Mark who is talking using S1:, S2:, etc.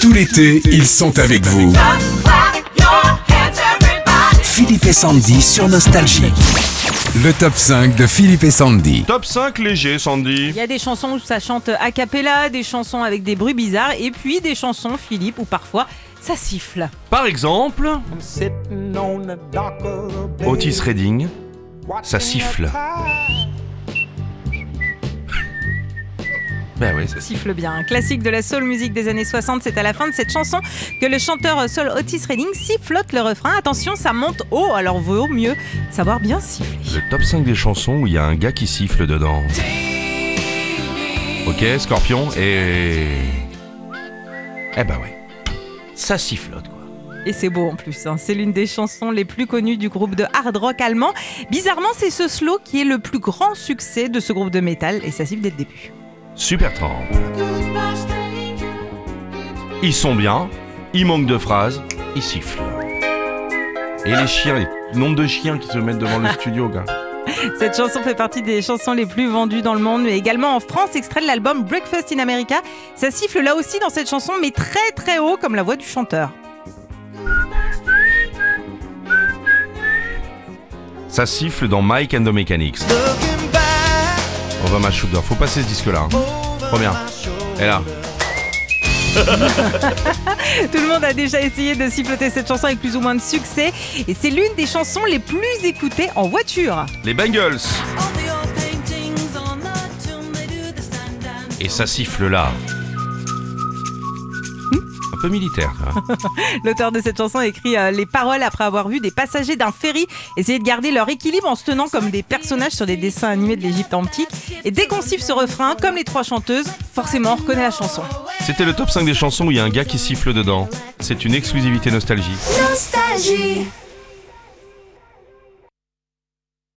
S1: Tout l'été, ils sont avec vous. Philippe et Sandy sur Nostalgie. Le top 5 de Philippe et Sandy.
S2: Top 5 léger, Sandy.
S3: Il y a des chansons où ça chante a cappella, des chansons avec des bruits bizarres, et puis des chansons, Philippe, où parfois ça siffle.
S2: Par exemple, Otis Redding, ça siffle. Ben oui, ça siffle.
S3: Bien. Un classique de la soul music des années 60, c'est à la fin de cette chanson que le chanteur soul Otis Redding sifflote le refrain. Attention, ça monte haut, alors vaut mieux savoir bien siffler.
S2: Le top 5 des chansons où il y a un gars qui siffle dedans. Ok, Scorpion, et... Eh ben ouais, ça sifflote quoi.
S3: Et c'est beau en plus, hein. c'est l'une des chansons les plus connues du groupe de hard rock allemand. Bizarrement, c'est ce slow qui est le plus grand succès de ce groupe de métal, et ça siffle dès le début.
S2: Super Tramp. Ils sont bien, ils manquent de phrases, ils sifflent. Et les chiens, le nombre de chiens qui se mettent devant le studio, gars.
S3: Cette chanson fait partie des chansons les plus vendues dans le monde, mais également en France, extrait de l'album Breakfast in America. Ça siffle là aussi dans cette chanson, mais très très haut comme la voix du chanteur.
S2: Ça siffle dans Mike and the Mechanics. On va ma Sugar, faut passer ce disque-là. hein. Trop bien. Et là,
S3: Tout le monde a déjà essayé de siffloter cette chanson avec plus ou moins de succès, et c'est l'une des chansons les plus écoutées en voiture.
S2: les Bengals. Et ça siffle là. Un peu militaire, vois.
S3: L'auteur de cette chanson a écrit euh, les paroles après avoir vu des passagers d'un ferry essayer de garder leur équilibre en se tenant comme des personnages sur des dessins animés de l'Égypte antique. Et dès qu'on siffle ce refrain, comme les trois chanteuses, forcément on reconnaît la chanson.
S2: C'était le top 5 des chansons où il y a un gars qui siffle dedans. C'est une exclusivité nostalgie.
S4: Nostalgie.